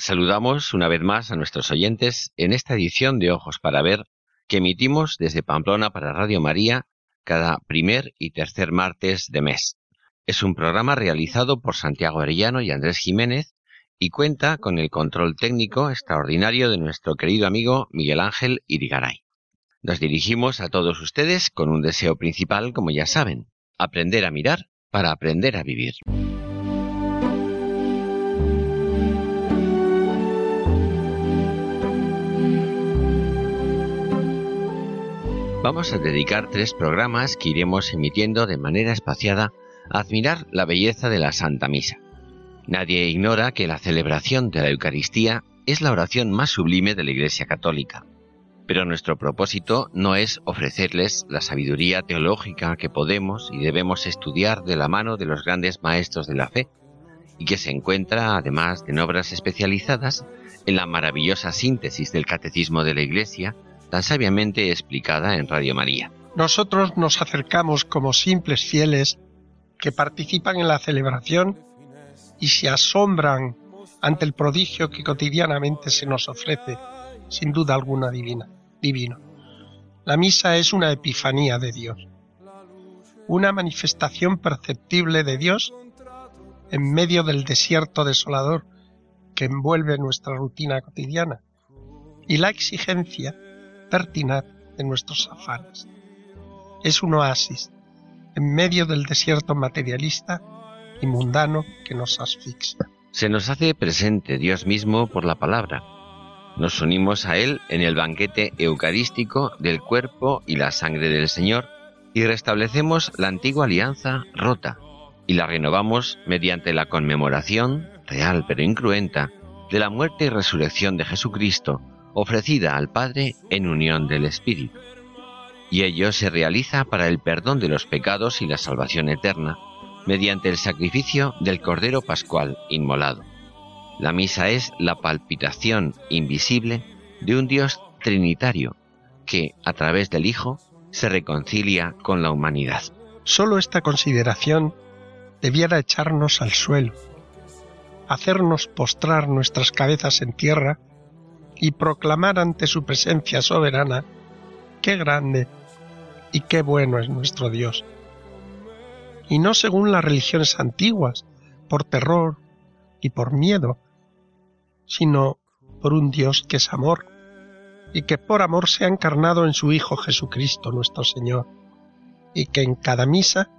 Saludamos una vez más a nuestros oyentes en esta edición de Ojos para Ver que emitimos desde Pamplona para Radio María cada primer y tercer martes de mes. Es un programa realizado por Santiago Arellano y Andrés Jiménez y cuenta con el control técnico extraordinario de nuestro querido amigo Miguel Ángel Irigaray. Nos dirigimos a todos ustedes con un deseo principal, como ya saben, aprender a mirar para aprender a vivir. Vamos a dedicar tres programas que iremos emitiendo de manera espaciada a admirar la belleza de la Santa Misa. Nadie ignora que la celebración de la Eucaristía es la oración más sublime de la Iglesia Católica. Pero nuestro propósito no es ofrecerles la sabiduría teológica que podemos y debemos estudiar de la mano de los grandes maestros de la fe, y que se encuentra, además de en obras especializadas, en la maravillosa síntesis del Catecismo de la Iglesia, tan sabiamente explicada en Radio María. Nosotros nos acercamos como simples fieles que participan en la celebración y se asombran ante el prodigio que cotidianamente se nos ofrece, sin duda alguna divina, divino. La misa es una epifanía de Dios, una manifestación perceptible de Dios en medio del desierto desolador que envuelve nuestra rutina cotidiana y la exigencia pertinaz de nuestros afanes. Es un oasis en medio del desierto materialista y mundano que nos asfixia. Se nos hace presente Dios mismo por la palabra. Nos unimos a Él en el banquete eucarístico del cuerpo y la sangre del Señor y restablecemos la antigua alianza rota y la renovamos mediante la conmemoración, real pero incruenta, de la muerte y resurrección de Jesucristo ofrecida al Padre en unión del Espíritu. Y ello se realiza para el perdón de los pecados y la salvación eterna, mediante el sacrificio del Cordero Pascual inmolado. La misa es la palpitación invisible de un Dios trinitario que, a través del Hijo, se reconcilia con la humanidad. Solo esta consideración debiera echarnos al suelo, hacernos postrar nuestras cabezas en tierra y proclamar ante su presencia soberana qué grande y qué bueno es nuestro Dios. Y no según las religiones antiguas, por terror y por miedo, sino por un Dios que es amor, y que por amor se ha encarnado en su Hijo Jesucristo nuestro Señor, y que en cada misa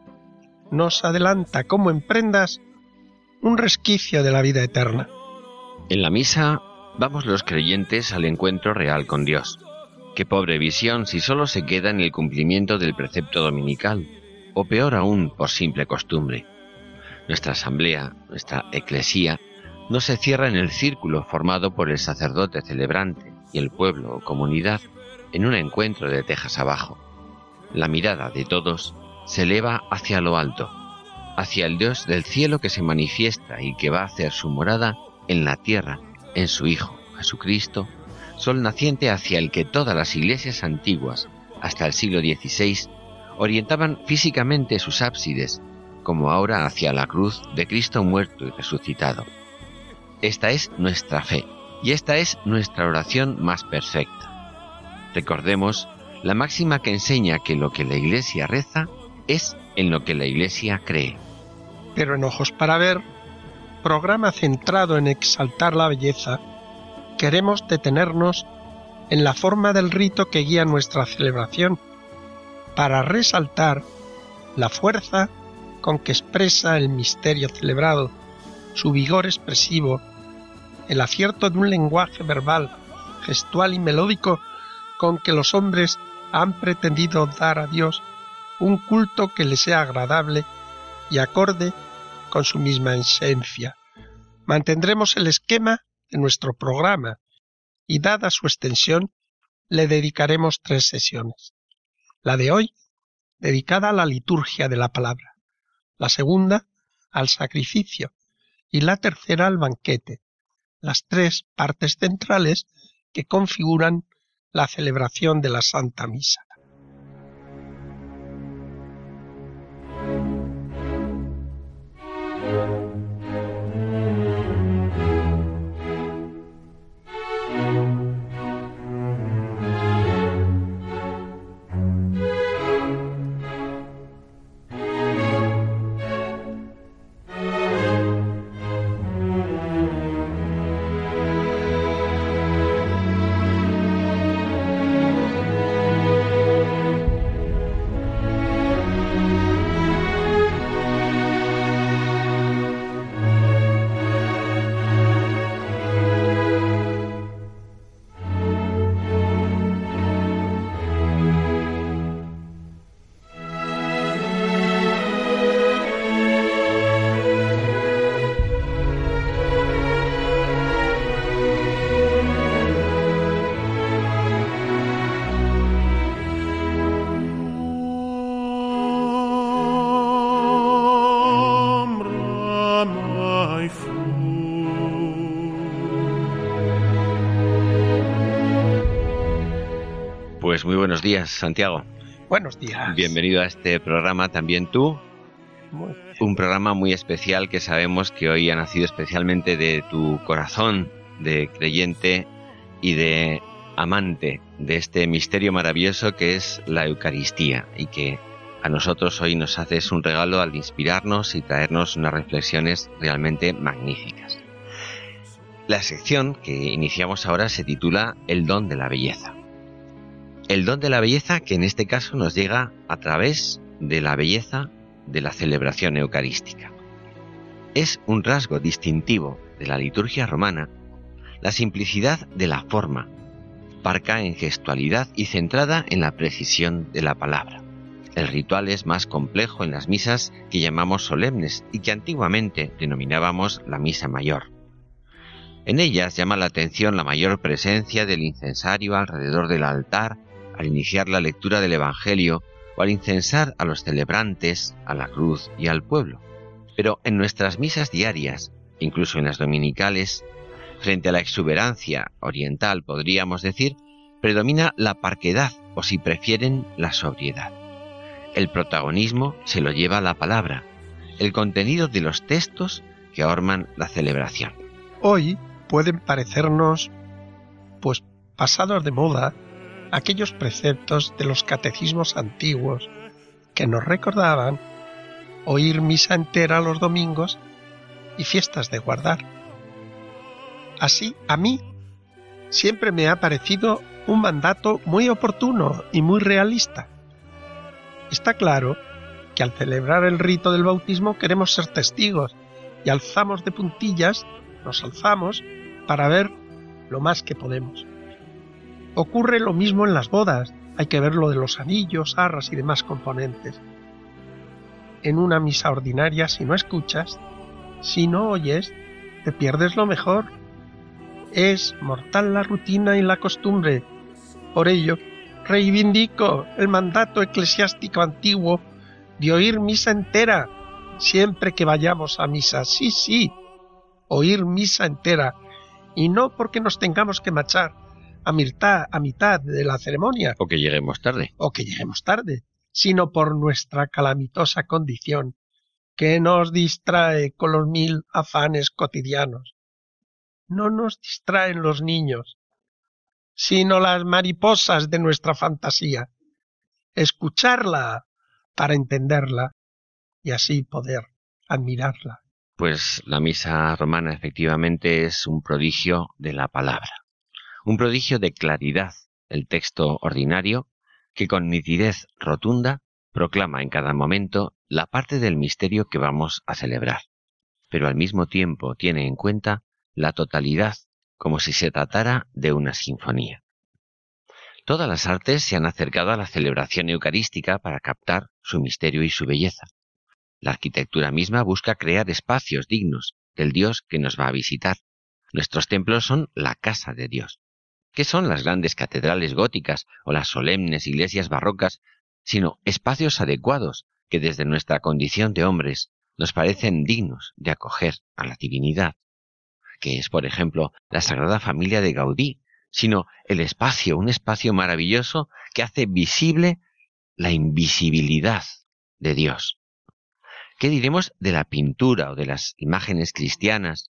nos adelanta como en prendas un resquicio de la vida eterna. En la misa vamos los creyentes al encuentro real con Dios. Qué pobre visión si solo se queda en el cumplimiento del precepto dominical, o peor aún por simple costumbre. Nuestra asamblea, nuestra eclesía, no se cierra en el círculo formado por el sacerdote celebrante y el pueblo o comunidad en un encuentro de tejas abajo. La mirada de todos se eleva hacia lo alto, hacia el Dios del cielo que se manifiesta y que va a hacer su morada en la tierra en su Hijo, Jesucristo, sol naciente hacia el que todas las iglesias antiguas, hasta el siglo XVI, orientaban físicamente sus ábsides, como ahora hacia la cruz de Cristo muerto y resucitado. Esta es nuestra fe y esta es nuestra oración más perfecta. Recordemos la máxima que enseña que lo que la Iglesia reza es en lo que la Iglesia cree. Pero en ojos para ver programa centrado en exaltar la belleza, queremos detenernos en la forma del rito que guía nuestra celebración, para resaltar la fuerza con que expresa el misterio celebrado, su vigor expresivo, el acierto de un lenguaje verbal, gestual y melódico con que los hombres han pretendido dar a Dios un culto que le sea agradable y acorde con su misma esencia. Mantendremos el esquema de nuestro programa y dada su extensión le dedicaremos tres sesiones. La de hoy, dedicada a la liturgia de la palabra, la segunda al sacrificio y la tercera al banquete, las tres partes centrales que configuran la celebración de la Santa Misa. Pues muy buenos días, Santiago. Buenos días. Bienvenido a este programa también tú. Un programa muy especial que sabemos que hoy ha nacido especialmente de tu corazón de creyente y de amante de este misterio maravilloso que es la Eucaristía y que a nosotros hoy nos haces un regalo al inspirarnos y traernos unas reflexiones realmente magníficas. La sección que iniciamos ahora se titula El don de la belleza. El don de la belleza que en este caso nos llega a través de la belleza de la celebración eucarística. Es un rasgo distintivo de la liturgia romana la simplicidad de la forma, parca en gestualidad y centrada en la precisión de la palabra. El ritual es más complejo en las misas que llamamos solemnes y que antiguamente denominábamos la misa mayor. En ellas llama la atención la mayor presencia del incensario alrededor del altar al iniciar la lectura del Evangelio o al incensar a los celebrantes, a la cruz y al pueblo. Pero en nuestras misas diarias, incluso en las dominicales, frente a la exuberancia oriental podríamos decir, predomina la parquedad o si prefieren la sobriedad. El protagonismo se lo lleva la palabra, el contenido de los textos que orman la celebración. Hoy pueden parecernos pues pasados de moda aquellos preceptos de los catecismos antiguos que nos recordaban oír misa entera los domingos y fiestas de guardar. Así, a mí siempre me ha parecido un mandato muy oportuno y muy realista. Está claro que al celebrar el rito del bautismo queremos ser testigos y alzamos de puntillas, nos alzamos para ver lo más que podemos. Ocurre lo mismo en las bodas, hay que ver lo de los anillos, arras y demás componentes. En una misa ordinaria, si no escuchas, si no oyes, te pierdes lo mejor. Es mortal la rutina y la costumbre. Por ello, reivindico el mandato eclesiástico antiguo de oír misa entera siempre que vayamos a misa. Sí, sí, oír misa entera. Y no porque nos tengamos que marchar a mitad, a mitad de la ceremonia. O que lleguemos tarde. O que lleguemos tarde, sino por nuestra calamitosa condición, que nos distrae con los mil afanes cotidianos. No nos distraen los niños, sino las mariposas de nuestra fantasía. Escucharla para entenderla y así poder admirarla. Pues la misa romana efectivamente es un prodigio de la palabra un prodigio de claridad el texto ordinario, que con nitidez rotunda proclama en cada momento la parte del misterio que vamos a celebrar, pero al mismo tiempo tiene en cuenta la totalidad como si se tratara de una sinfonía. Todas las artes se han acercado a la celebración eucarística para captar su misterio y su belleza. La arquitectura misma busca crear espacios dignos del Dios que nos va a visitar. Nuestros templos son la casa de Dios. ¿Qué son las grandes catedrales góticas o las solemnes iglesias barrocas, sino espacios adecuados que desde nuestra condición de hombres nos parecen dignos de acoger a la divinidad? que es, por ejemplo, la Sagrada Familia de Gaudí, sino el espacio, un espacio maravilloso que hace visible la invisibilidad de Dios. ¿Qué diremos de la pintura o de las imágenes cristianas,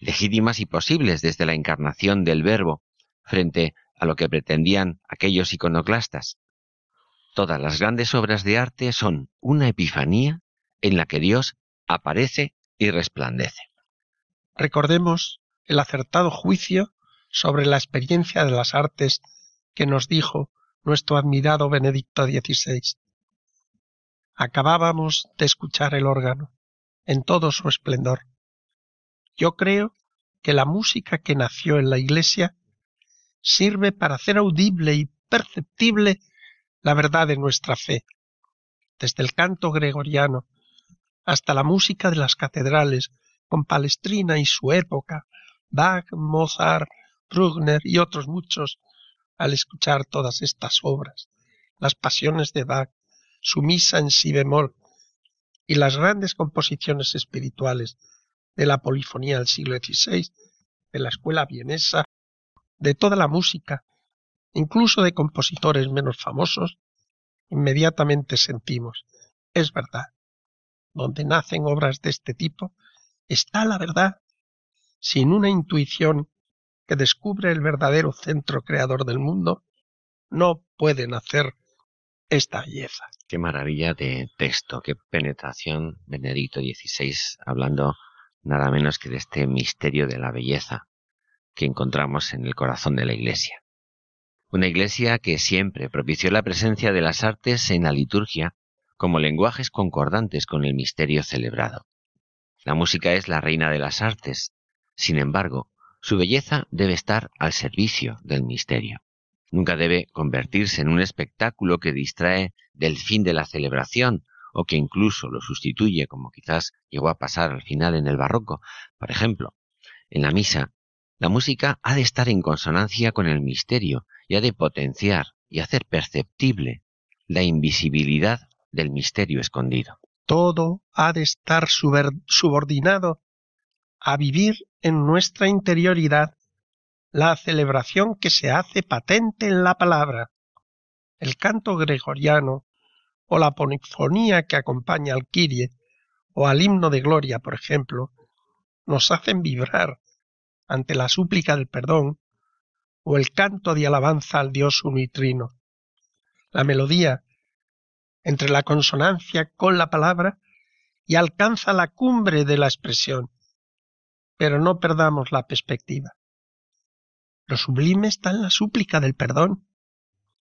legítimas y posibles desde la encarnación del Verbo, frente a lo que pretendían aquellos iconoclastas? Todas las grandes obras de arte son una epifanía en la que Dios aparece y resplandece. Recordemos el acertado juicio sobre la experiencia de las artes que nos dijo nuestro admirado Benedicto XVI. Acabábamos de escuchar el órgano en todo su esplendor. Yo creo que la música que nació en la Iglesia sirve para hacer audible y perceptible la verdad de nuestra fe, desde el canto gregoriano hasta la música de las catedrales con Palestrina y su época, Bach, Mozart, Bruckner y otros muchos, al escuchar todas estas obras, las pasiones de Bach, su misa en si bemol y las grandes composiciones espirituales de la polifonía del siglo XVI, de la escuela vienesa, de toda la música, incluso de compositores menos famosos, inmediatamente sentimos, es verdad, donde nacen obras de este tipo, está la verdad sin una intuición que descubre el verdadero centro creador del mundo, no pueden hacer esta belleza. Qué maravilla de texto, qué penetración, Benedicto XVI, hablando nada menos que de este misterio de la belleza que encontramos en el corazón de la Iglesia. Una Iglesia que siempre propició la presencia de las artes en la liturgia como lenguajes concordantes con el misterio celebrado. La música es la reina de las artes, sin embargo, su belleza debe estar al servicio del misterio. Nunca debe convertirse en un espectáculo que distrae del fin de la celebración o que incluso lo sustituye, como quizás llegó a pasar al final en el barroco. Por ejemplo, en la misa, la música ha de estar en consonancia con el misterio y ha de potenciar y hacer perceptible la invisibilidad del misterio escondido. Todo ha de estar subordinado a vivir en nuestra interioridad la celebración que se hace patente en la palabra. El canto gregoriano o la polifonía que acompaña al Kyrie o al himno de gloria, por ejemplo, nos hacen vibrar ante la súplica del perdón o el canto de alabanza al Dios unitrino. La melodía entre la consonancia con la palabra y alcanza la cumbre de la expresión pero no perdamos la perspectiva. Lo sublime está en la súplica del perdón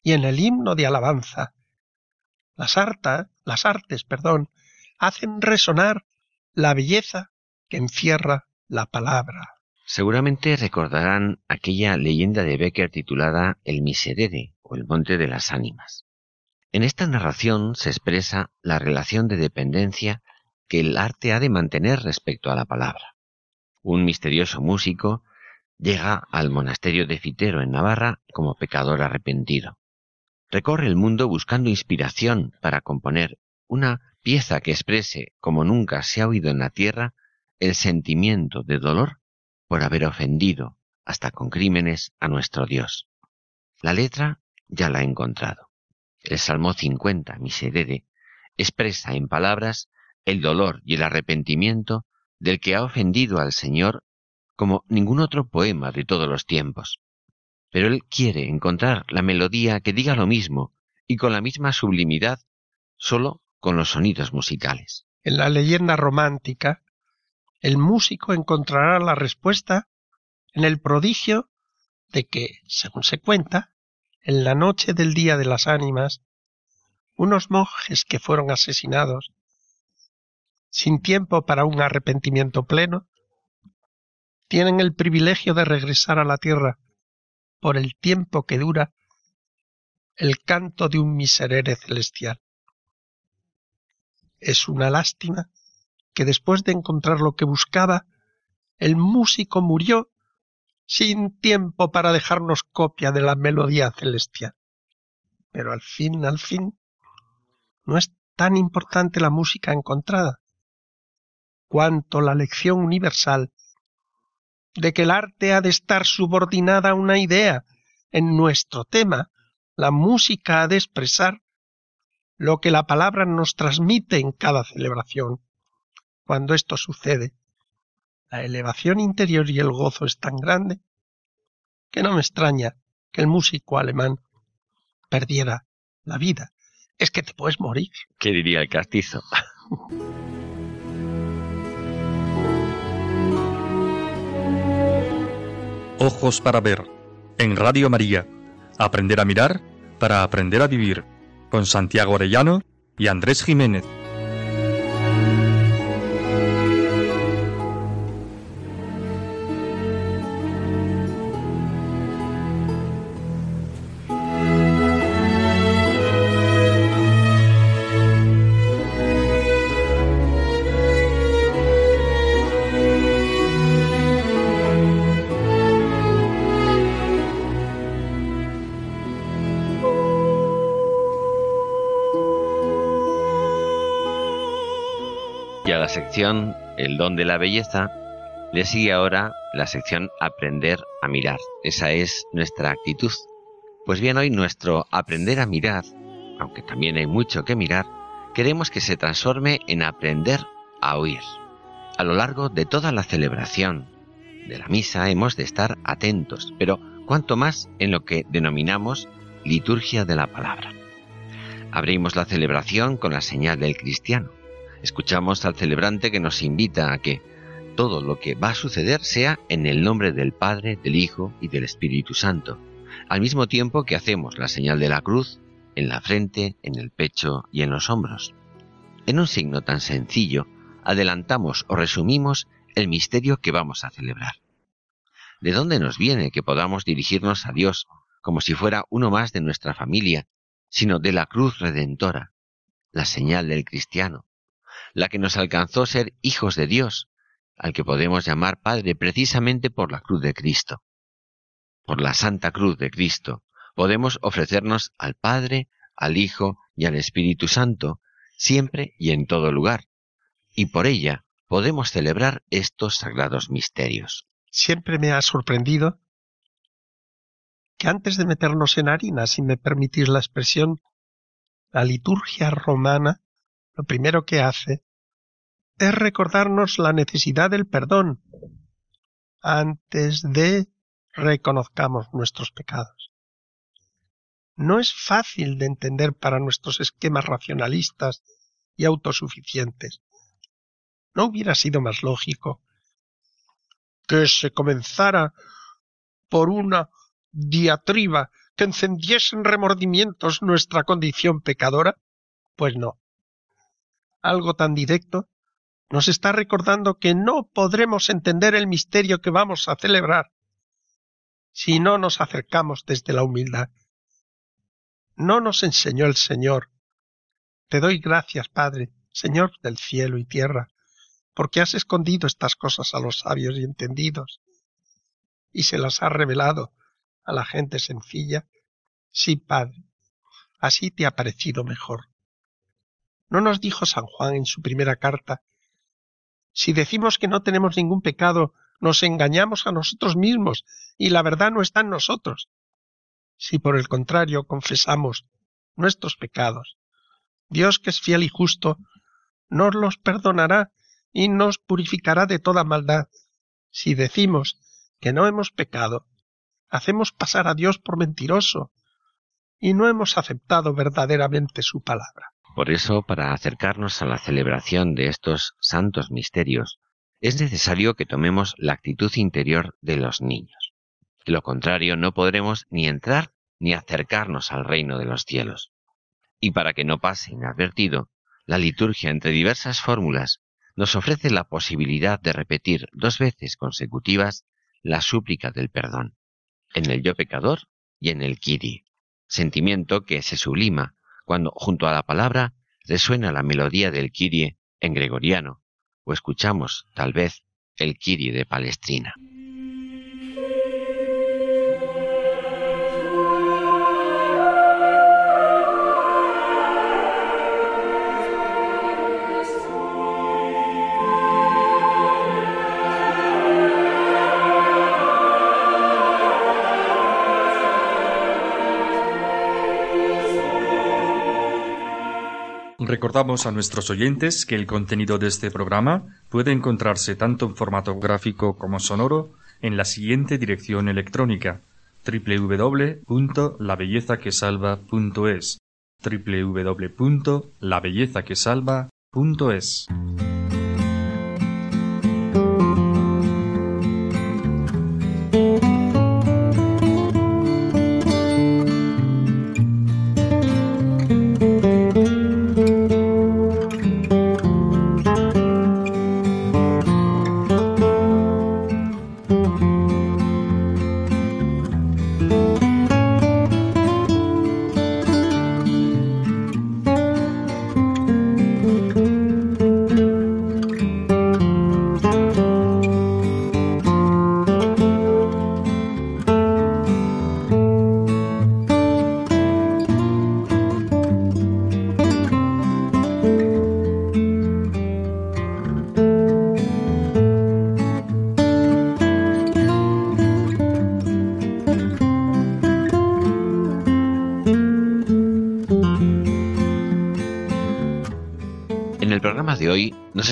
y en el himno de alabanza. Las, las artes, perdón, hacen resonar la belleza que encierra la palabra. Seguramente recordarán aquella leyenda de Becker titulada El Miserere o el Monte de las Ánimas. En esta narración se expresa la relación de dependencia que el arte ha de mantener respecto a la palabra un misterioso músico, llega al monasterio de Fitero en Navarra como pecador arrepentido. Recorre el mundo buscando inspiración para componer una pieza que exprese, como nunca se ha oído en la tierra, el sentimiento de dolor por haber ofendido, hasta con crímenes, a nuestro Dios. La letra ya la ha encontrado. El Salmo 50, Miserere, expresa en palabras el dolor y el arrepentimiento del que ha ofendido al Señor como ningún otro poema de todos los tiempos. Pero él quiere encontrar la melodía que diga lo mismo y con la misma sublimidad, solo con los sonidos musicales. En la leyenda romántica, el músico encontrará la respuesta en el prodigio de que, según se cuenta, en la noche del Día de las Ánimas, unos monjes que fueron asesinados, sin tiempo para un arrepentimiento pleno, tienen el privilegio de regresar a la tierra por el tiempo que dura el canto de un miserere celestial. Es una lástima que después de encontrar lo que buscaba, el músico murió sin tiempo para dejarnos copia de la melodía celestial. Pero al fin, al fin, no es tan importante la música encontrada, cuanto la lección universal de que el arte ha de estar subordinada a una idea en nuestro tema, la música ha de expresar lo que la palabra nos transmite en cada celebración. Cuando esto sucede, la elevación interior y el gozo es tan grande que no me extraña que el músico alemán perdiera la vida. Es que te puedes morir. ¿Qué diría el castizo? Ojos para ver. En Radio María. Aprender a mirar para aprender a vivir. Con Santiago Orellano y Andrés Jiménez. Sección El don de la belleza, le sigue ahora la sección Aprender a mirar. Esa es nuestra actitud. Pues bien, hoy nuestro aprender a mirar, aunque también hay mucho que mirar, queremos que se transforme en aprender a oír. A lo largo de toda la celebración de la misa hemos de estar atentos, pero cuanto más en lo que denominamos liturgia de la palabra. Abrimos la celebración con la señal del cristiano escuchamos al celebrante que nos invita a que todo lo que va a suceder sea en el nombre del Padre, del Hijo y del Espíritu Santo, al mismo tiempo que hacemos la señal de la cruz en la frente, en el pecho y en los hombros. En un signo tan sencillo, adelantamos o resumimos el misterio que vamos a celebrar. ¿De dónde nos viene que podamos dirigirnos a Dios como si fuera uno más de nuestra familia, sino de la cruz redentora, la señal del cristiano, la que nos alcanzó ser hijos de Dios, al que podemos llamar Padre precisamente por la cruz de Cristo. Por la Santa Cruz de Cristo podemos ofrecernos al Padre, al Hijo y al Espíritu Santo, siempre y en todo lugar, y por ella podemos celebrar estos sagrados misterios. Siempre me ha sorprendido que antes de meternos en harina, si me permitís la expresión, la liturgia romana lo primero que hace es recordarnos la necesidad del perdón antes de reconozcamos nuestros pecados. No es fácil de entender para nuestros esquemas racionalistas y autosuficientes. ¿No hubiera sido más lógico que se comenzara por una diatriba que encendiese en remordimientos nuestra condición pecadora? Pues no algo tan directo, nos está recordando que no podremos entender el misterio que vamos a celebrar si no nos acercamos desde la humildad. No nos enseñó el Señor. Te doy gracias, Padre, Señor del cielo y tierra, porque has escondido estas cosas a los sabios y entendidos, y se las has revelado a la gente sencilla. Sí, Padre, así te ha parecido mejor. ¿No nos dijo San Juan en su primera carta? Si decimos que no tenemos ningún pecado, nos engañamos a nosotros mismos y la verdad no está en nosotros. Si por el contrario confesamos nuestros pecados, Dios que es fiel y justo, nos los perdonará y nos purificará de toda maldad. Si decimos que no hemos pecado, hacemos pasar a Dios por mentiroso y no hemos aceptado verdaderamente su palabra. Por eso, para acercarnos a la celebración de estos santos misterios, es necesario que tomemos la actitud interior de los niños. Lo contrario, no podremos ni entrar ni acercarnos al reino de los cielos. Y para que no pase inadvertido, la liturgia entre diversas fórmulas nos ofrece la posibilidad de repetir dos veces consecutivas la súplica del perdón, en el yo pecador y en el kiri, sentimiento que se sublima cuando junto a la palabra resuena la melodía del kirie en gregoriano, o escuchamos, tal vez, el kirie de Palestrina. Recordamos a nuestros oyentes que el contenido de este programa puede encontrarse tanto en formato gráfico como sonoro en la siguiente dirección electrónica www.labellezaquesalva.es www.labellezaquesalva.es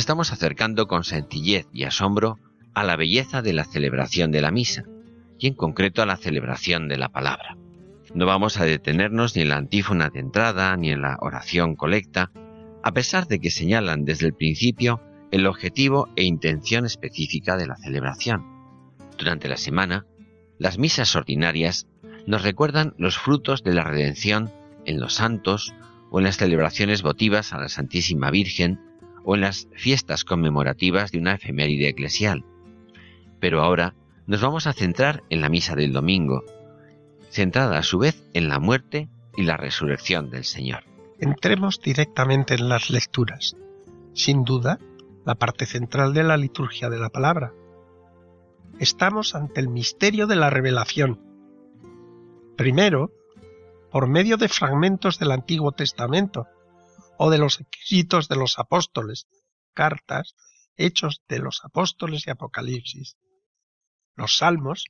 estamos acercando con sencillez y asombro a la belleza de la celebración de la misa, y en concreto a la celebración de la palabra. No vamos a detenernos ni en la antífona de entrada ni en la oración colecta, a pesar de que señalan desde el principio el objetivo e intención específica de la celebración. Durante la semana, las misas ordinarias nos recuerdan los frutos de la redención en los santos o en las celebraciones votivas a la Santísima Virgen o en las fiestas conmemorativas de una efeméride eclesial. Pero ahora nos vamos a centrar en la misa del domingo, centrada a su vez en la muerte y la resurrección del Señor. Entremos directamente en las lecturas. Sin duda, la parte central de la liturgia de la palabra. Estamos ante el misterio de la revelación. Primero, por medio de fragmentos del Antiguo Testamento, o de los escritos de los apóstoles, cartas, hechos de los apóstoles y Apocalipsis, los salmos,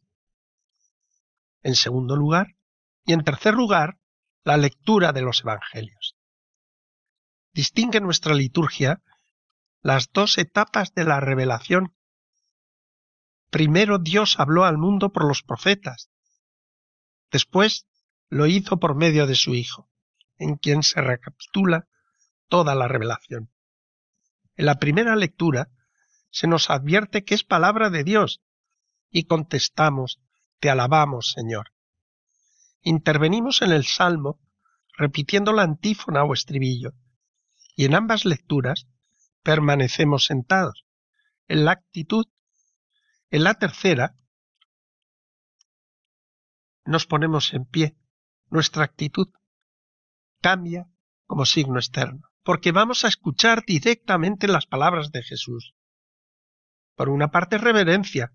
en segundo lugar, y en tercer lugar, la lectura de los evangelios. Distingue nuestra liturgia las dos etapas de la revelación. Primero Dios habló al mundo por los profetas, después lo hizo por medio de su Hijo, en quien se recapitula toda la revelación. En la primera lectura se nos advierte que es palabra de Dios y contestamos, Te alabamos, Señor. Intervenimos en el Salmo repitiendo la antífona o estribillo y en ambas lecturas permanecemos sentados. En la actitud, en la tercera, nos ponemos en pie. Nuestra actitud cambia como signo externo porque vamos a escuchar directamente las palabras de Jesús. Por una parte, reverencia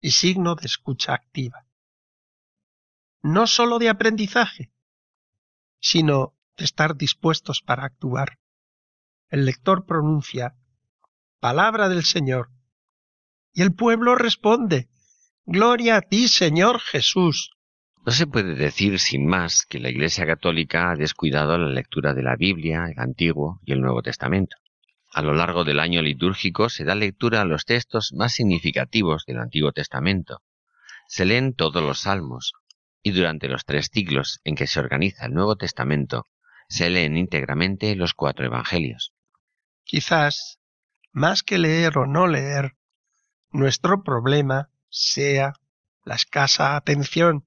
y signo de escucha activa. No sólo de aprendizaje, sino de estar dispuestos para actuar. El lector pronuncia palabra del Señor y el pueblo responde Gloria a ti, Señor Jesús. No se puede decir sin más que la Iglesia Católica ha descuidado la lectura de la Biblia, el Antiguo y el Nuevo Testamento. A lo largo del año litúrgico se da lectura a los textos más significativos del Antiguo Testamento. Se leen todos los salmos, y durante los tres siglos en que se organiza el Nuevo Testamento, se leen íntegramente los cuatro Evangelios. Quizás, más que leer o no leer, nuestro problema sea la escasa atención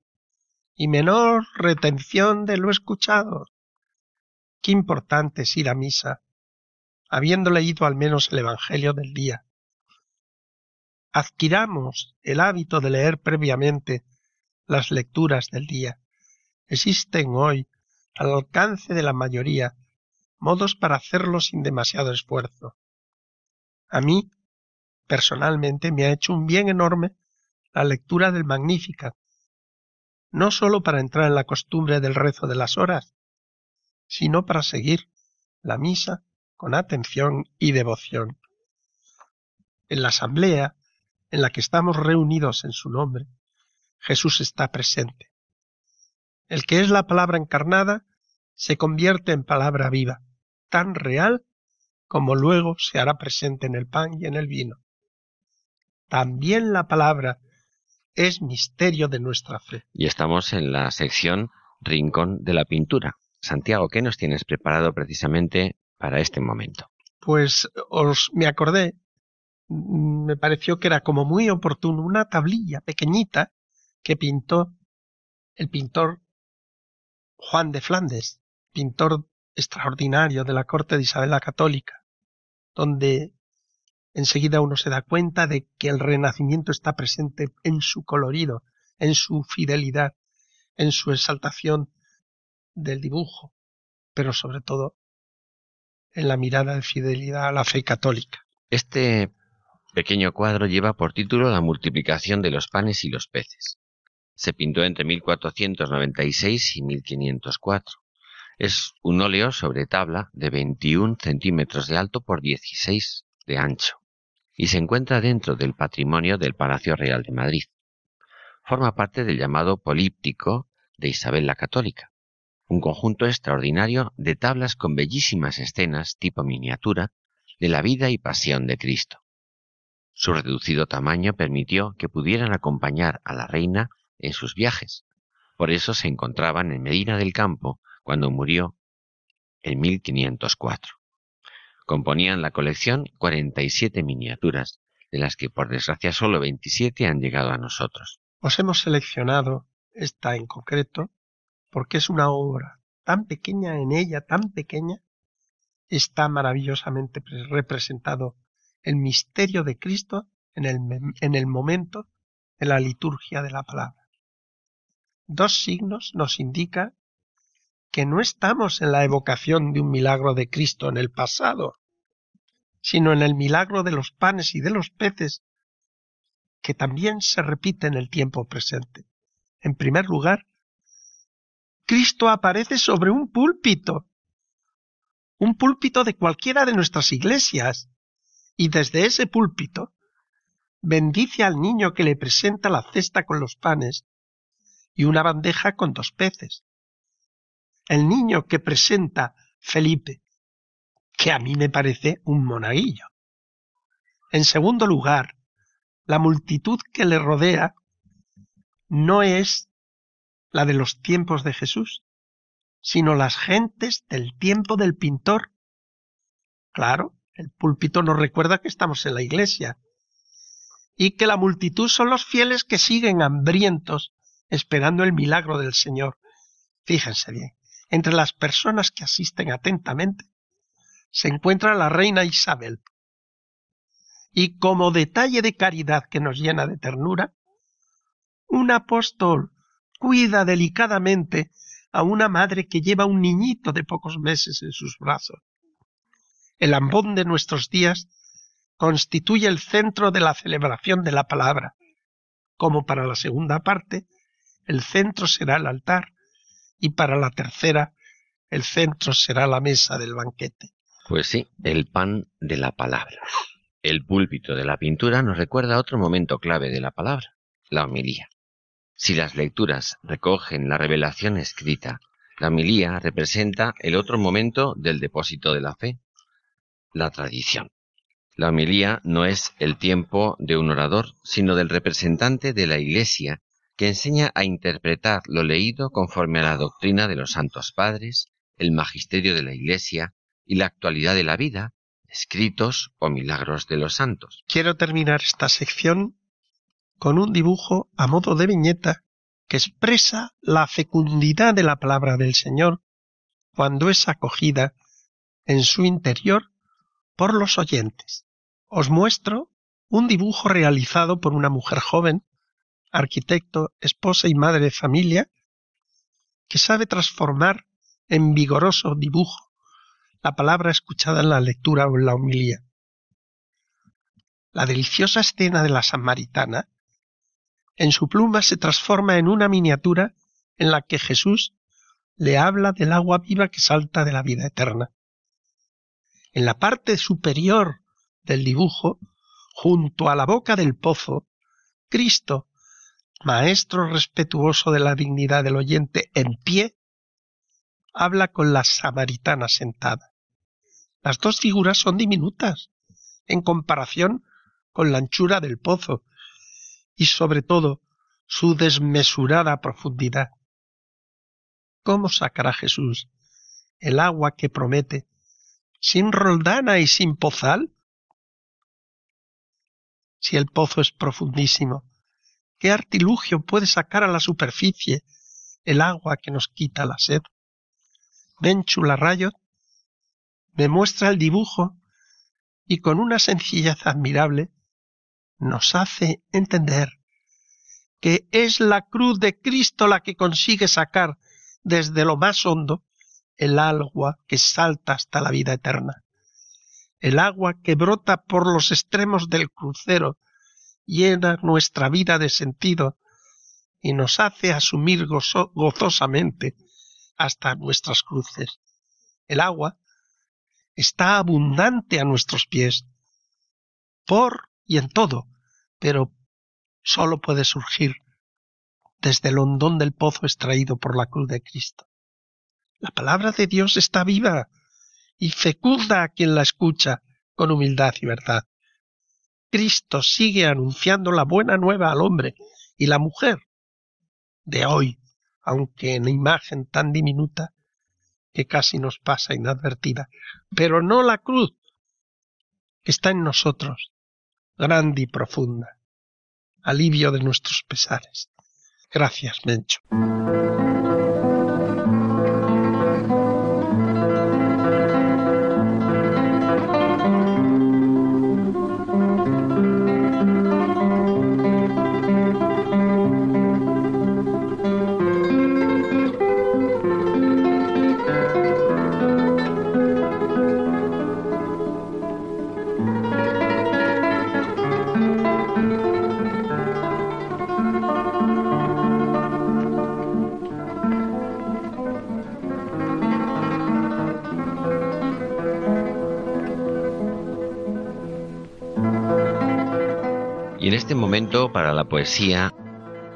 y menor retención de lo escuchado. Qué importante es ir a misa, habiendo leído al menos el Evangelio del día. Adquiramos el hábito de leer previamente las lecturas del día. Existen hoy, al alcance de la mayoría, modos para hacerlo sin demasiado esfuerzo. A mí, personalmente, me ha hecho un bien enorme la lectura del Magnífica, no sólo para entrar en la costumbre del rezo de las horas, sino para seguir la misa con atención y devoción. En la asamblea en la que estamos reunidos en su nombre, Jesús está presente. El que es la palabra encarnada se convierte en palabra viva, tan real como luego se hará presente en el pan y en el vino. También la palabra es misterio de nuestra fe. Y estamos en la sección Rincón de la Pintura. Santiago, ¿qué nos tienes preparado precisamente para este momento? Pues os me acordé, me pareció que era como muy oportuno una tablilla pequeñita que pintó el pintor Juan de Flandes, pintor extraordinario de la corte de Isabel la Católica, donde enseguida uno se da cuenta de que el renacimiento está presente en su colorido, en su fidelidad, en su exaltación del dibujo, pero sobre todo en la mirada de fidelidad a la fe católica. Este pequeño cuadro lleva por título La multiplicación de los panes y los peces. Se pintó entre 1496 y 1504. Es un óleo sobre tabla de 21 centímetros de alto por 16 de ancho y se encuentra dentro del patrimonio del Palacio Real de Madrid. Forma parte del llamado Políptico de Isabel la Católica, un conjunto extraordinario de tablas con bellísimas escenas tipo miniatura de la vida y pasión de Cristo. Su reducido tamaño permitió que pudieran acompañar a la reina en sus viajes. Por eso se encontraban en Medina del Campo cuando murió en 1504. Componían la colección 47 miniaturas, de las que por desgracia solo 27 han llegado a nosotros. Os hemos seleccionado esta en concreto porque es una obra tan pequeña en ella, tan pequeña, está maravillosamente representado el misterio de Cristo en el, en el momento de la liturgia de la palabra. Dos signos nos indican que no estamos en la evocación de un milagro de Cristo en el pasado, sino en el milagro de los panes y de los peces, que también se repite en el tiempo presente. En primer lugar, Cristo aparece sobre un púlpito, un púlpito de cualquiera de nuestras iglesias, y desde ese púlpito bendice al niño que le presenta la cesta con los panes y una bandeja con dos peces el niño que presenta Felipe, que a mí me parece un monaguillo. En segundo lugar, la multitud que le rodea no es la de los tiempos de Jesús, sino las gentes del tiempo del pintor. Claro, el púlpito nos recuerda que estamos en la iglesia y que la multitud son los fieles que siguen hambrientos esperando el milagro del Señor. Fíjense bien, entre las personas que asisten atentamente se encuentra la reina Isabel. Y como detalle de caridad que nos llena de ternura, un apóstol cuida delicadamente a una madre que lleva un niñito de pocos meses en sus brazos. El ambón de nuestros días constituye el centro de la celebración de la palabra. Como para la segunda parte, el centro será el altar y para la tercera el centro será la mesa del banquete. Pues sí, el pan de la palabra. El púlpito de la pintura nos recuerda otro momento clave de la palabra, la homilía. Si las lecturas recogen la revelación escrita, la homilía representa el otro momento del depósito de la fe, la tradición. La homilía no es el tiempo de un orador, sino del representante de la Iglesia que enseña a interpretar lo leído conforme a la doctrina de los santos padres, el magisterio de la Iglesia y la actualidad de la vida, escritos o milagros de los santos. Quiero terminar esta sección con un dibujo a modo de viñeta que expresa la fecundidad de la palabra del Señor cuando es acogida en su interior por los oyentes. Os muestro un dibujo realizado por una mujer joven, arquitecto, esposa y madre de familia, que sabe transformar en vigoroso dibujo la palabra escuchada en la lectura o en la homilía. La deliciosa escena de la Samaritana, en su pluma se transforma en una miniatura en la que Jesús le habla del agua viva que salta de la vida eterna. En la parte superior del dibujo, junto a la boca del pozo, Cristo, maestro respetuoso de la dignidad del oyente en pie, habla con la samaritana sentada. Las dos figuras son diminutas en comparación con la anchura del pozo y sobre todo su desmesurada profundidad. ¿Cómo sacará Jesús el agua que promete sin roldana y sin pozal? Si el pozo es profundísimo, ¿qué artilugio puede sacar a la superficie el agua que nos quita la sed? Benchu Larrayo me muestra el dibujo y con una sencillez admirable nos hace entender que es la cruz de Cristo la que consigue sacar desde lo más hondo el agua que salta hasta la vida eterna. El agua que brota por los extremos del crucero llena nuestra vida de sentido y nos hace asumir gozosamente hasta nuestras cruces. El agua está abundante a nuestros pies, por y en todo, pero sólo puede surgir desde el hondón del pozo extraído por la cruz de Cristo. La palabra de Dios está viva y fecunda a quien la escucha con humildad y verdad. Cristo sigue anunciando la buena nueva al hombre y la mujer de hoy, aunque en imagen tan diminuta que casi nos pasa inadvertida, pero no la cruz que está en nosotros, grande y profunda, alivio de nuestros pesares. Gracias, Mencho. Para la poesía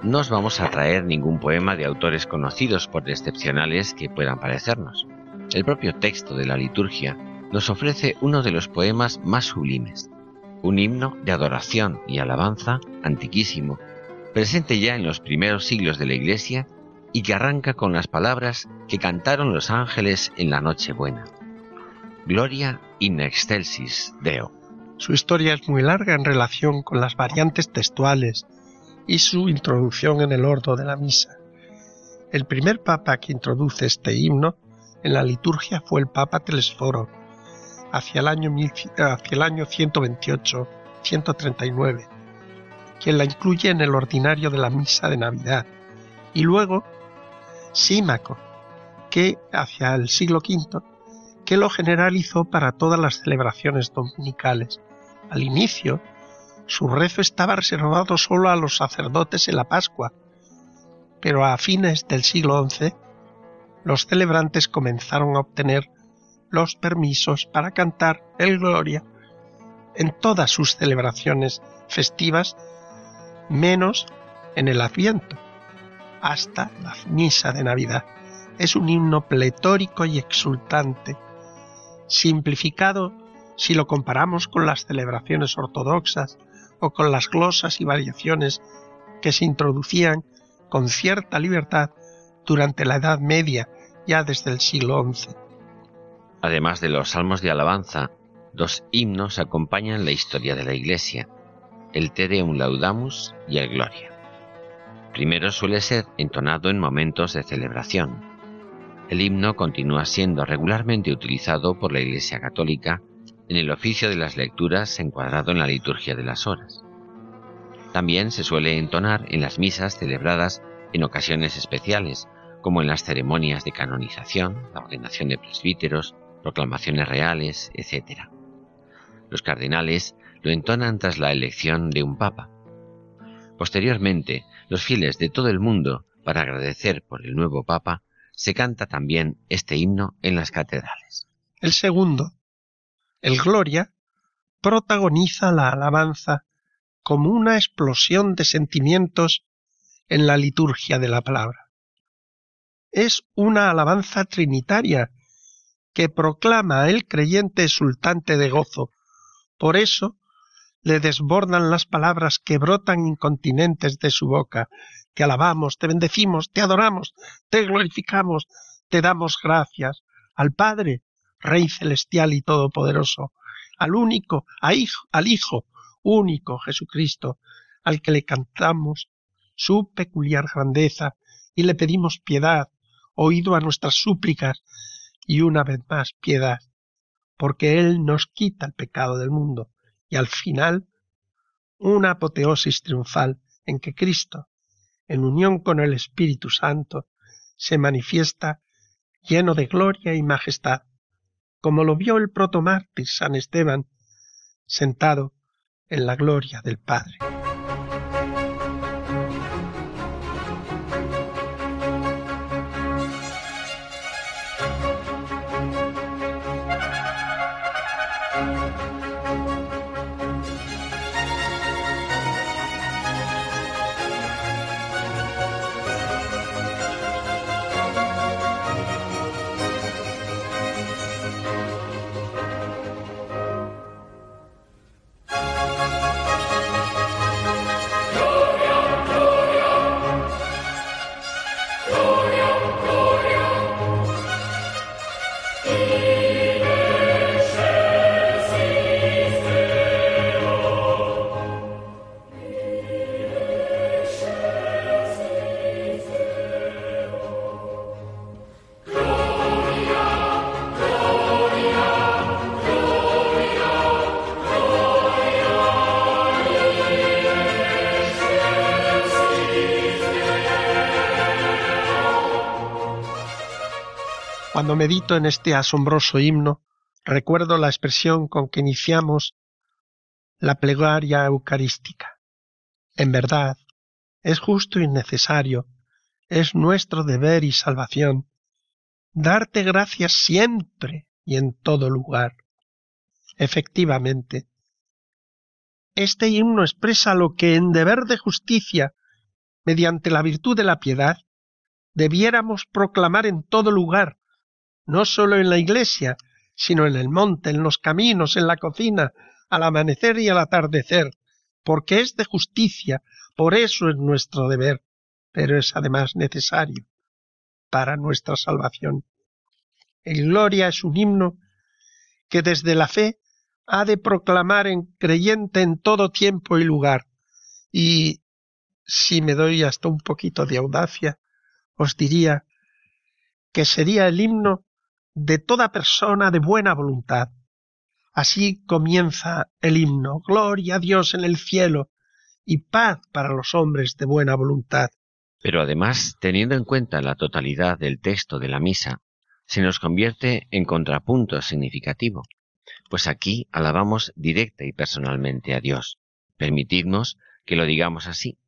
no os vamos a traer ningún poema de autores conocidos por excepcionales que puedan parecernos. El propio texto de la liturgia nos ofrece uno de los poemas más sublimes, un himno de adoración y alabanza antiquísimo, presente ya en los primeros siglos de la Iglesia y que arranca con las palabras que cantaron los ángeles en la Nochebuena. Gloria in excelsis Deo. Su historia es muy larga en relación con las variantes textuales y su introducción en el ordo de la misa. El primer papa que introduce este himno en la liturgia fue el Papa Telesforo, hacia el año, hacia el año 128-139, quien la incluye en el ordinario de la misa de Navidad, y luego Símaco, que hacia el siglo V, que lo generalizó para todas las celebraciones dominicales, al inicio, su rezo estaba reservado solo a los sacerdotes en la Pascua, pero a fines del siglo XI, los celebrantes comenzaron a obtener los permisos para cantar el Gloria en todas sus celebraciones festivas, menos en el Adviento, hasta la misa de Navidad. Es un himno pletórico y exultante, simplificado si lo comparamos con las celebraciones ortodoxas o con las glosas y variaciones que se introducían con cierta libertad durante la Edad Media, ya desde el siglo XI. Además de los salmos de alabanza, dos himnos acompañan la historia de la Iglesia, el Te Deum Laudamus y el Gloria. Primero suele ser entonado en momentos de celebración. El himno continúa siendo regularmente utilizado por la Iglesia Católica en el oficio de las lecturas encuadrado en la liturgia de las horas. También se suele entonar en las misas celebradas en ocasiones especiales, como en las ceremonias de canonización, la ordenación de presbíteros, proclamaciones reales, etc. Los cardenales lo entonan tras la elección de un papa. Posteriormente, los fieles de todo el mundo, para agradecer por el nuevo papa, se canta también este himno en las catedrales. El segundo, el Gloria, protagoniza la alabanza como una explosión de sentimientos en la liturgia de la palabra. Es una alabanza trinitaria que proclama el creyente exultante de gozo. Por eso le desbordan las palabras que brotan incontinentes de su boca. Te alabamos, te bendecimos, te adoramos, te glorificamos, te damos gracias al Padre, Rey celestial y todopoderoso, al único, al Hijo único Jesucristo, al que le cantamos su peculiar grandeza y le pedimos piedad, oído a nuestras súplicas y una vez más piedad, porque Él nos quita el pecado del mundo y al final una apoteosis triunfal en que Cristo, en unión con el Espíritu Santo, se manifiesta lleno de gloria y majestad, como lo vio el protomártir San Esteban, sentado en la gloria del Padre. Medito en este asombroso himno, recuerdo la expresión con que iniciamos la plegaria eucarística. En verdad, es justo y necesario, es nuestro deber y salvación, darte gracias siempre y en todo lugar. Efectivamente, este himno expresa lo que en deber de justicia, mediante la virtud de la piedad, debiéramos proclamar en todo lugar, no sólo en la iglesia, sino en el monte, en los caminos, en la cocina, al amanecer y al atardecer, porque es de justicia, por eso es nuestro deber, pero es además necesario para nuestra salvación. El Gloria es un himno que desde la fe ha de proclamar en creyente en todo tiempo y lugar. Y si me doy hasta un poquito de audacia, os diría que sería el himno de toda persona de buena voluntad. Así comienza el himno, Gloria a Dios en el cielo y paz para los hombres de buena voluntad. Pero además, teniendo en cuenta la totalidad del texto de la misa, se nos convierte en contrapunto significativo, pues aquí alabamos directa y personalmente a Dios. Permitidnos que lo digamos así.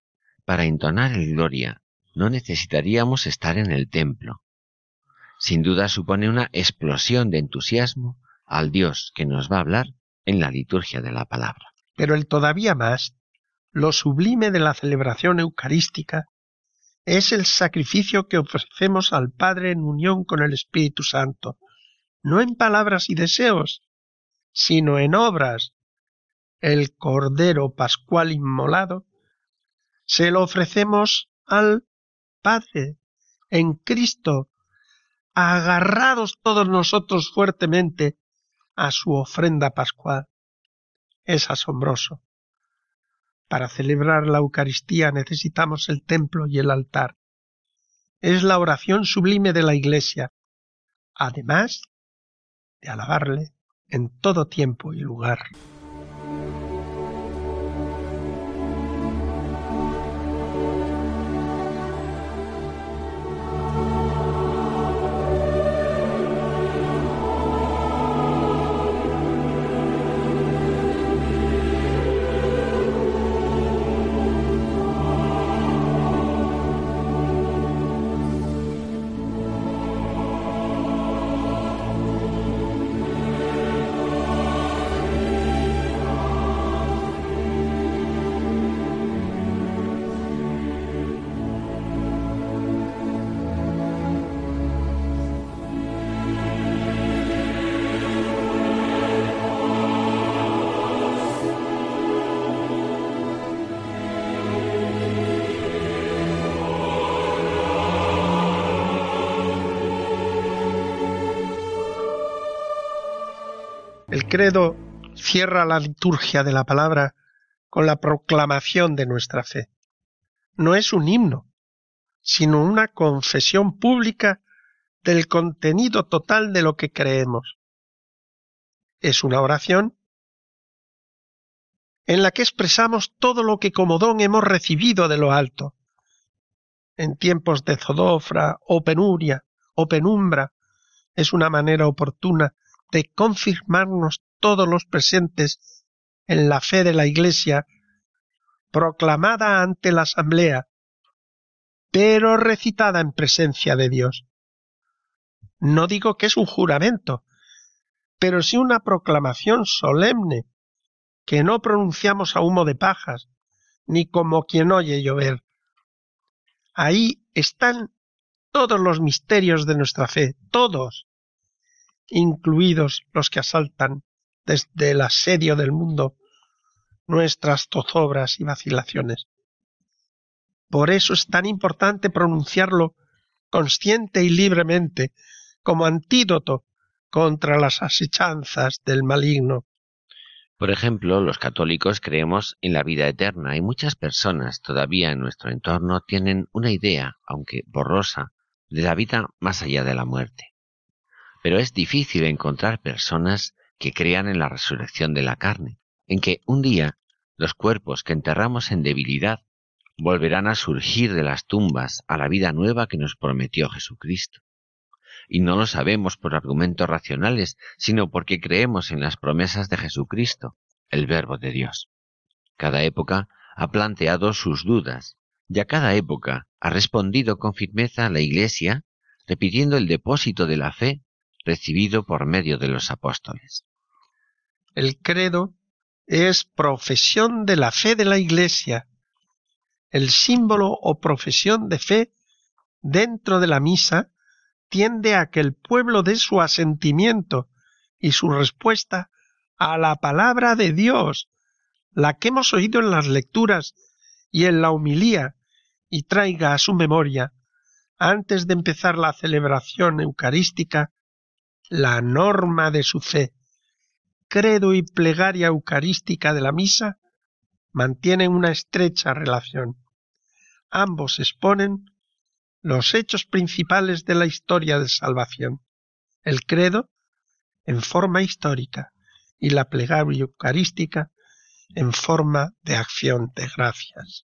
Para entonar el Gloria no necesitaríamos estar en el templo, sin duda supone una explosión de entusiasmo al Dios que nos va a hablar en la liturgia de la palabra. Pero el todavía más, lo sublime de la celebración eucarística, es el sacrificio que ofrecemos al Padre en unión con el Espíritu Santo, no en palabras y deseos, sino en obras. El Cordero Pascual inmolado se lo ofrecemos al Padre en Cristo agarrados todos nosotros fuertemente a su ofrenda pascual. Es asombroso. Para celebrar la Eucaristía necesitamos el templo y el altar. Es la oración sublime de la Iglesia, además de alabarle en todo tiempo y lugar. Credo cierra la liturgia de la palabra con la proclamación de nuestra fe. No es un himno, sino una confesión pública del contenido total de lo que creemos. Es una oración en la que expresamos todo lo que como don hemos recibido de lo alto. En tiempos de zodofra o penuria o penumbra es una manera oportuna de confirmarnos todos los presentes en la fe de la Iglesia, proclamada ante la Asamblea, pero recitada en presencia de Dios. No digo que es un juramento, pero sí una proclamación solemne, que no pronunciamos a humo de pajas, ni como quien oye llover. Ahí están todos los misterios de nuestra fe, todos, incluidos los que asaltan desde el asedio del mundo nuestras zozobras y vacilaciones. Por eso es tan importante pronunciarlo consciente y libremente como antídoto contra las asechanzas del maligno. Por ejemplo, los católicos creemos en la vida eterna y muchas personas todavía en nuestro entorno tienen una idea, aunque borrosa, de la vida más allá de la muerte pero es difícil encontrar personas que crean en la resurrección de la carne, en que un día los cuerpos que enterramos en debilidad volverán a surgir de las tumbas a la vida nueva que nos prometió Jesucristo. Y no lo sabemos por argumentos racionales, sino porque creemos en las promesas de Jesucristo, el Verbo de Dios. Cada época ha planteado sus dudas, y a cada época ha respondido con firmeza la Iglesia, repitiendo el depósito de la fe recibido por medio de los apóstoles. El credo es profesión de la fe de la Iglesia, el símbolo o profesión de fe dentro de la misa tiende a que el pueblo dé su asentimiento y su respuesta a la palabra de Dios, la que hemos oído en las lecturas y en la humilía, y traiga a su memoria, antes de empezar la celebración eucarística, la norma de su fe, credo y plegaria eucarística de la misa mantienen una estrecha relación. Ambos exponen los hechos principales de la historia de salvación. El credo en forma histórica y la plegaria eucarística en forma de acción de gracias.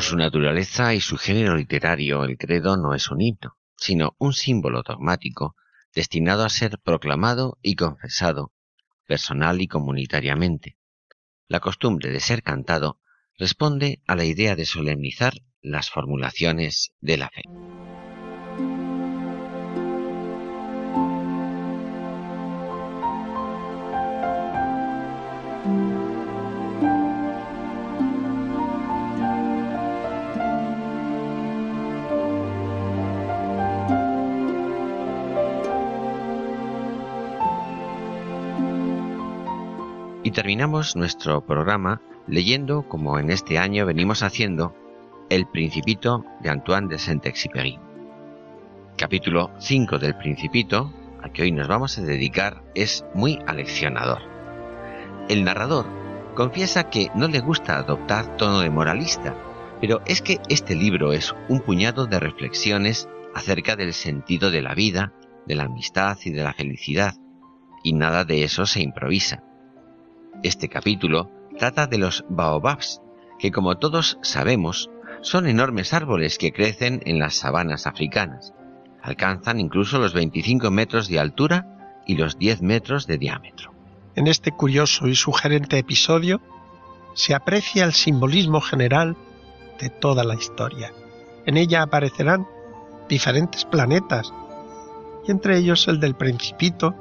Por su naturaleza y su género literario, el credo no es un himno, sino un símbolo dogmático destinado a ser proclamado y confesado, personal y comunitariamente. La costumbre de ser cantado responde a la idea de solemnizar las formulaciones de la fe. Y terminamos nuestro programa leyendo, como en este año venimos haciendo, El Principito de Antoine de Saint-Exupéry. Capítulo 5 del Principito, al que hoy nos vamos a dedicar, es muy aleccionador. El narrador confiesa que no le gusta adoptar tono de moralista, pero es que este libro es un puñado de reflexiones acerca del sentido de la vida, de la amistad y de la felicidad, y nada de eso se improvisa. Este capítulo trata de los baobabs, que como todos sabemos son enormes árboles que crecen en las sabanas africanas. Alcanzan incluso los 25 metros de altura y los 10 metros de diámetro. En este curioso y sugerente episodio se aprecia el simbolismo general de toda la historia. En ella aparecerán diferentes planetas, y entre ellos el del Principito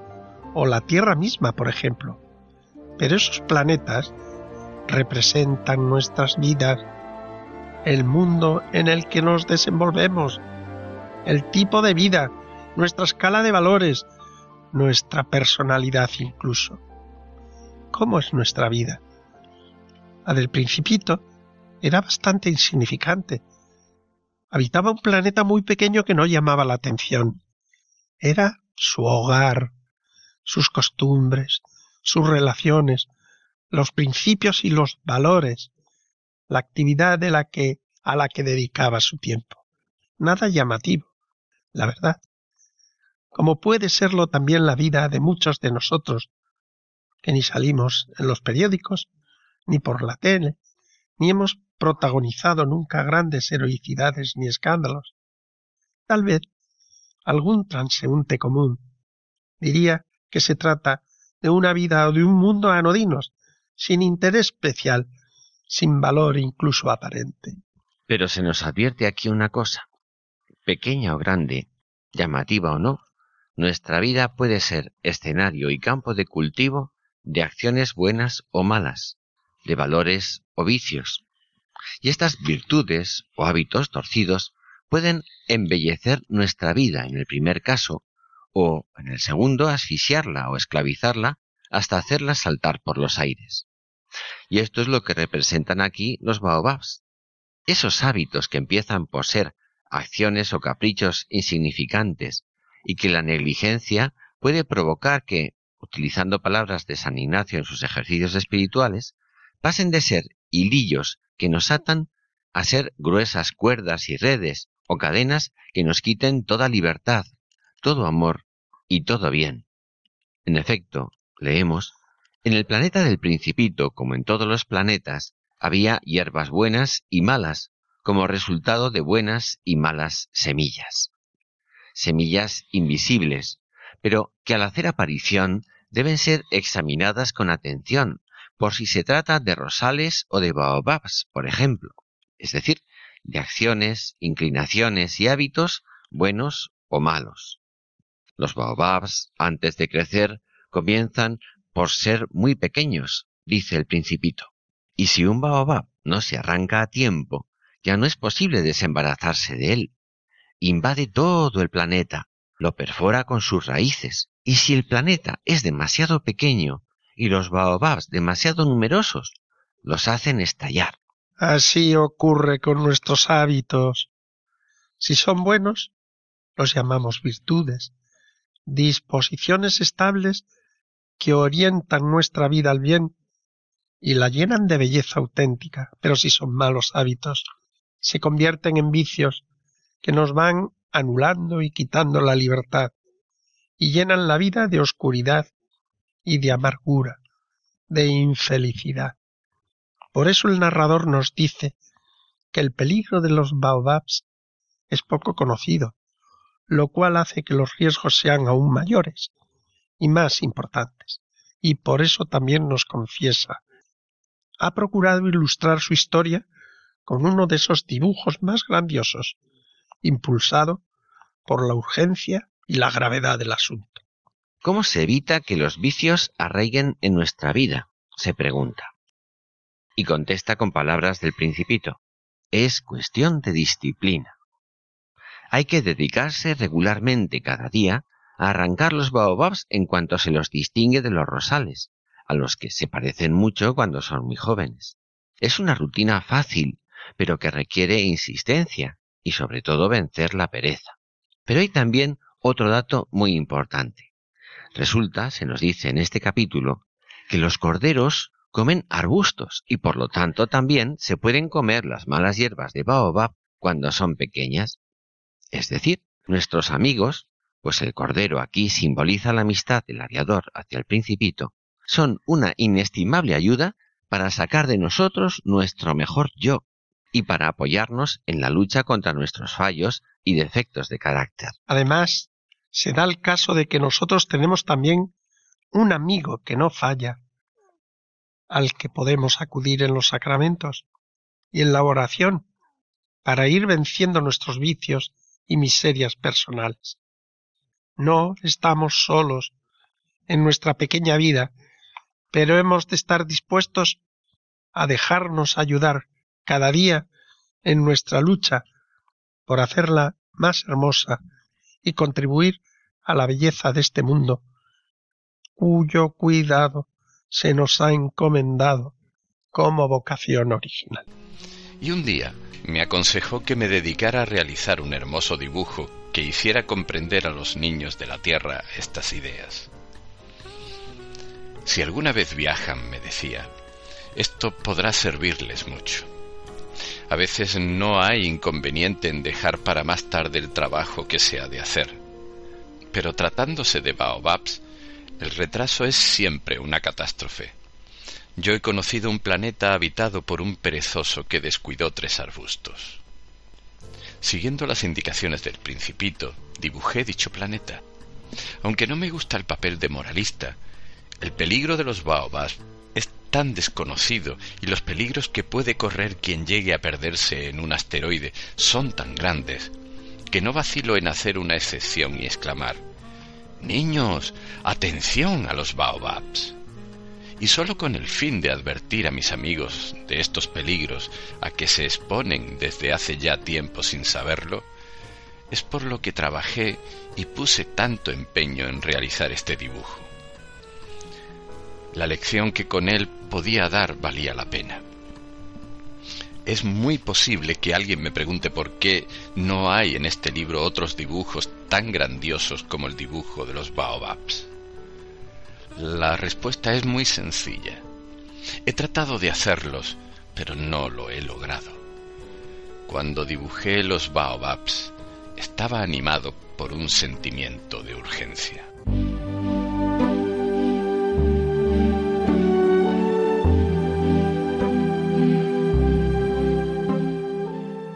o la Tierra misma, por ejemplo. Pero esos planetas representan nuestras vidas, el mundo en el que nos desenvolvemos, el tipo de vida, nuestra escala de valores, nuestra personalidad incluso. ¿Cómo es nuestra vida? La del principito era bastante insignificante. Habitaba un planeta muy pequeño que no llamaba la atención. Era su hogar, sus costumbres, sus relaciones, los principios y los valores, la actividad de la que a la que dedicaba su tiempo. Nada llamativo, la verdad. Como puede serlo también la vida de muchos de nosotros, que ni salimos en los periódicos, ni por la tele, ni hemos protagonizado nunca grandes heroicidades ni escándalos. Tal vez algún transeúnte común diría que se trata de una vida o de un mundo anodinos, sin interés especial, sin valor incluso aparente. Pero se nos advierte aquí una cosa. Pequeña o grande, llamativa o no, nuestra vida puede ser escenario y campo de cultivo de acciones buenas o malas, de valores o vicios. Y estas virtudes o hábitos torcidos pueden embellecer nuestra vida en el primer caso o, en el segundo, asfixiarla o esclavizarla hasta hacerla saltar por los aires. Y esto es lo que representan aquí los baobabs. Esos hábitos que empiezan por ser acciones o caprichos insignificantes y que la negligencia puede provocar que, utilizando palabras de San Ignacio en sus ejercicios espirituales, pasen de ser hilillos que nos atan a ser gruesas cuerdas y redes o cadenas que nos quiten toda libertad, todo amor y todo bien. En efecto, leemos, en el planeta del Principito, como en todos los planetas, había hierbas buenas y malas, como resultado de buenas y malas semillas. Semillas invisibles, pero que al hacer aparición deben ser examinadas con atención, por si se trata de rosales o de baobabs, por ejemplo, es decir, de acciones, inclinaciones y hábitos buenos o malos. Los baobabs, antes de crecer, comienzan por ser muy pequeños, dice el principito. Y si un baobab no se arranca a tiempo, ya no es posible desembarazarse de él. Invade todo el planeta, lo perfora con sus raíces, y si el planeta es demasiado pequeño y los baobabs demasiado numerosos, los hacen estallar. Así ocurre con nuestros hábitos. Si son buenos, los llamamos virtudes, disposiciones estables que orientan nuestra vida al bien y la llenan de belleza auténtica, pero si son malos hábitos, se convierten en vicios que nos van anulando y quitando la libertad y llenan la vida de oscuridad y de amargura, de infelicidad. Por eso el narrador nos dice que el peligro de los baobabs es poco conocido, lo cual hace que los riesgos sean aún mayores y más importantes. Y por eso también nos confiesa. Ha procurado ilustrar su historia con uno de esos dibujos más grandiosos, impulsado por la urgencia y la gravedad del asunto. ¿Cómo se evita que los vicios arraiguen en nuestra vida? se pregunta. Y contesta con palabras del principito. Es cuestión de disciplina. Hay que dedicarse regularmente cada día a arrancar los baobabs en cuanto se los distingue de los rosales, a los que se parecen mucho cuando son muy jóvenes. Es una rutina fácil, pero que requiere insistencia y sobre todo vencer la pereza. Pero hay también otro dato muy importante. Resulta, se nos dice en este capítulo, que los corderos comen arbustos y por lo tanto también se pueden comer las malas hierbas de baobab cuando son pequeñas. Es decir, nuestros amigos, pues el cordero aquí simboliza la amistad del aviador hacia el principito, son una inestimable ayuda para sacar de nosotros nuestro mejor yo y para apoyarnos en la lucha contra nuestros fallos y defectos de carácter. Además, se da el caso de que nosotros tenemos también un amigo que no falla, al que podemos acudir en los sacramentos y en la oración para ir venciendo nuestros vicios y miserias personales. No estamos solos en nuestra pequeña vida, pero hemos de estar dispuestos a dejarnos ayudar cada día en nuestra lucha por hacerla más hermosa y contribuir a la belleza de este mundo, cuyo cuidado se nos ha encomendado como vocación original. Y un día me aconsejó que me dedicara a realizar un hermoso dibujo que hiciera comprender a los niños de la Tierra estas ideas. Si alguna vez viajan, me decía, esto podrá servirles mucho. A veces no hay inconveniente en dejar para más tarde el trabajo que se ha de hacer. Pero tratándose de baobabs, el retraso es siempre una catástrofe. Yo he conocido un planeta habitado por un perezoso que descuidó tres arbustos. Siguiendo las indicaciones del principito, dibujé dicho planeta. Aunque no me gusta el papel de moralista, el peligro de los baobabs es tan desconocido y los peligros que puede correr quien llegue a perderse en un asteroide son tan grandes que no vacilo en hacer una excepción y exclamar Niños, atención a los baobabs. Y sólo con el fin de advertir a mis amigos de estos peligros a que se exponen desde hace ya tiempo sin saberlo, es por lo que trabajé y puse tanto empeño en realizar este dibujo. La lección que con él podía dar valía la pena. Es muy posible que alguien me pregunte por qué no hay en este libro otros dibujos tan grandiosos como el dibujo de los baobabs. La respuesta es muy sencilla. He tratado de hacerlos, pero no lo he logrado. Cuando dibujé los baobabs, estaba animado por un sentimiento de urgencia.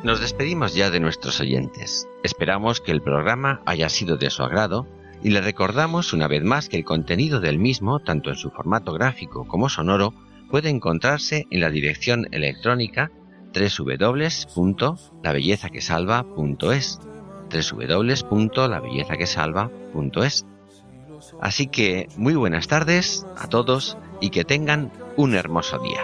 Nos despedimos ya de nuestros oyentes. Esperamos que el programa haya sido de su agrado y le recordamos una vez más que el contenido del mismo, tanto en su formato gráfico como sonoro, puede encontrarse en la dirección electrónica www.labellezaquesalva.es www.labellezaquesalva.es Así que muy buenas tardes a todos y que tengan un hermoso día.